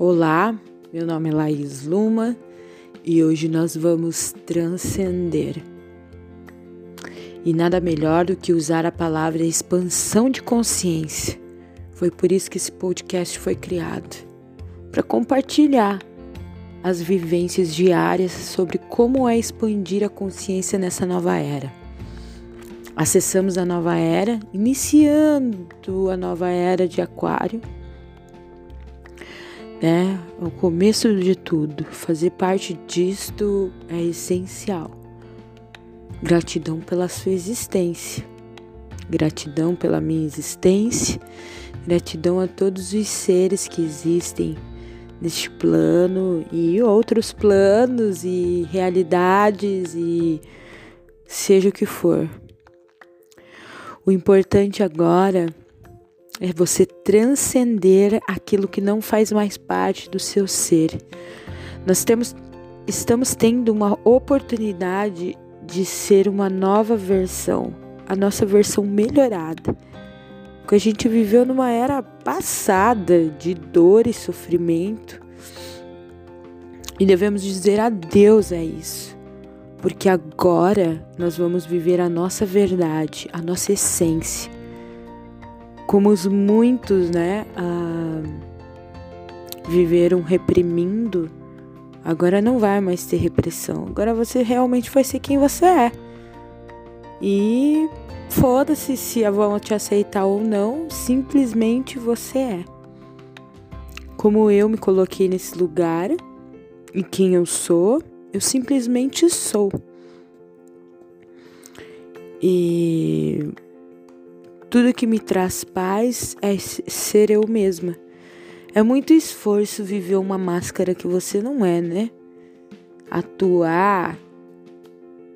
Olá, meu nome é Laís Luma e hoje nós vamos transcender. E nada melhor do que usar a palavra expansão de consciência. Foi por isso que esse podcast foi criado para compartilhar as vivências diárias sobre como é expandir a consciência nessa nova era. Acessamos a nova era, iniciando a nova era de Aquário né? O começo de tudo, fazer parte disto é essencial. Gratidão pela sua existência, gratidão pela minha existência, gratidão a todos os seres que existem neste plano e outros planos e realidades e seja o que for. O importante agora é você transcender aquilo que não faz mais parte do seu ser. Nós temos, estamos tendo uma oportunidade de ser uma nova versão, a nossa versão melhorada. Porque a gente viveu numa era passada de dor e sofrimento. E devemos dizer adeus a isso. Porque agora nós vamos viver a nossa verdade, a nossa essência como os muitos, né, viveram reprimindo, agora não vai mais ter repressão. Agora você realmente vai ser quem você é. E foda-se se vão te aceitar ou não, simplesmente você é. Como eu me coloquei nesse lugar e quem eu sou, eu simplesmente sou. E tudo que me traz paz é ser eu mesma. É muito esforço viver uma máscara que você não é, né? Atuar,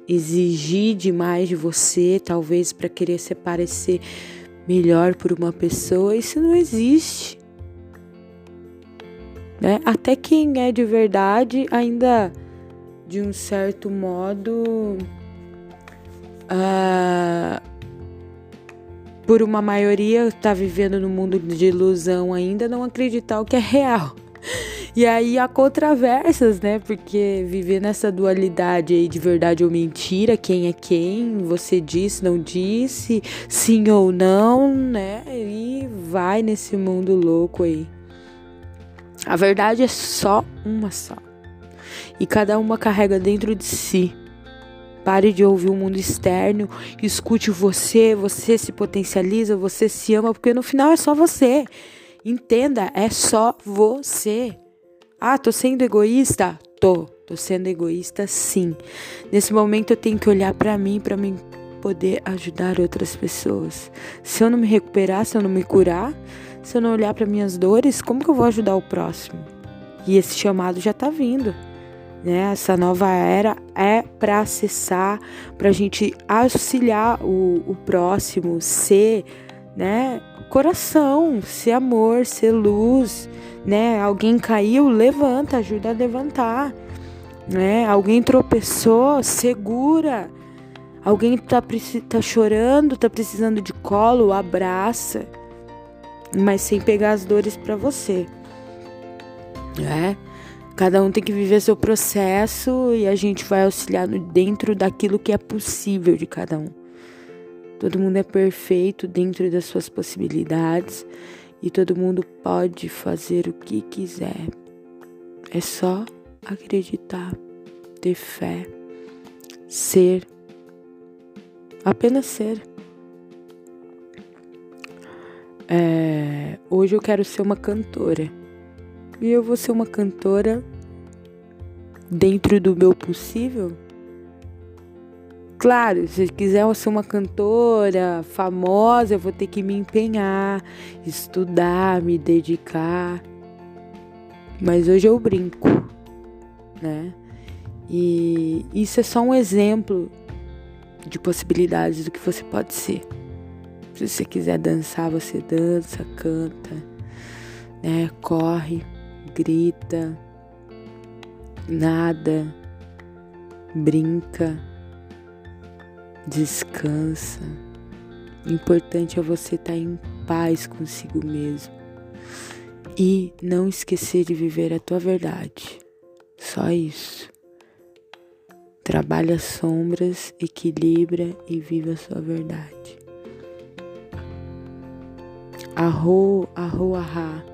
exigir demais de você, talvez para querer se parecer melhor por uma pessoa, isso não existe. Né? Até quem é de verdade ainda de um certo modo uh, por uma maioria está vivendo no mundo de ilusão ainda, não acreditar o que é real. E aí há controvérsias, né? Porque viver nessa dualidade aí de verdade ou mentira, quem é quem, você disse, não disse, sim ou não, né? E vai nesse mundo louco aí. A verdade é só uma só. E cada uma carrega dentro de si Pare de ouvir o mundo externo, escute você, você se potencializa, você se ama, porque no final é só você. Entenda, é só você. Ah, tô sendo egoísta? Tô, tô sendo egoísta sim. Nesse momento eu tenho que olhar para mim, para mim poder ajudar outras pessoas. Se eu não me recuperar, se eu não me curar, se eu não olhar para minhas dores, como que eu vou ajudar o próximo? E esse chamado já tá vindo né? Essa nova era é para acessar, para a gente auxiliar o, o próximo, ser, né? Coração, ser amor, ser luz, né? Alguém caiu, levanta, ajuda a levantar, né? Alguém tropeçou, segura. Alguém tá, tá chorando, tá precisando de colo, abraça, mas sem pegar as dores para você, né? Cada um tem que viver seu processo e a gente vai auxiliar dentro daquilo que é possível de cada um. Todo mundo é perfeito dentro das suas possibilidades e todo mundo pode fazer o que quiser. É só acreditar, ter fé, ser, apenas ser. É, hoje eu quero ser uma cantora e eu vou ser uma cantora dentro do meu possível. Claro, se quiser ser uma cantora famosa, eu vou ter que me empenhar, estudar, me dedicar. Mas hoje eu brinco, né? E isso é só um exemplo de possibilidades do que você pode ser. Se você quiser dançar, você dança, canta, né? Corre grita, nada, brinca, descansa. O importante é você estar tá em paz consigo mesmo. E não esquecer de viver a tua verdade. Só isso. Trabalhe as sombras, equilibra e viva a sua verdade. Arro, arro, arra.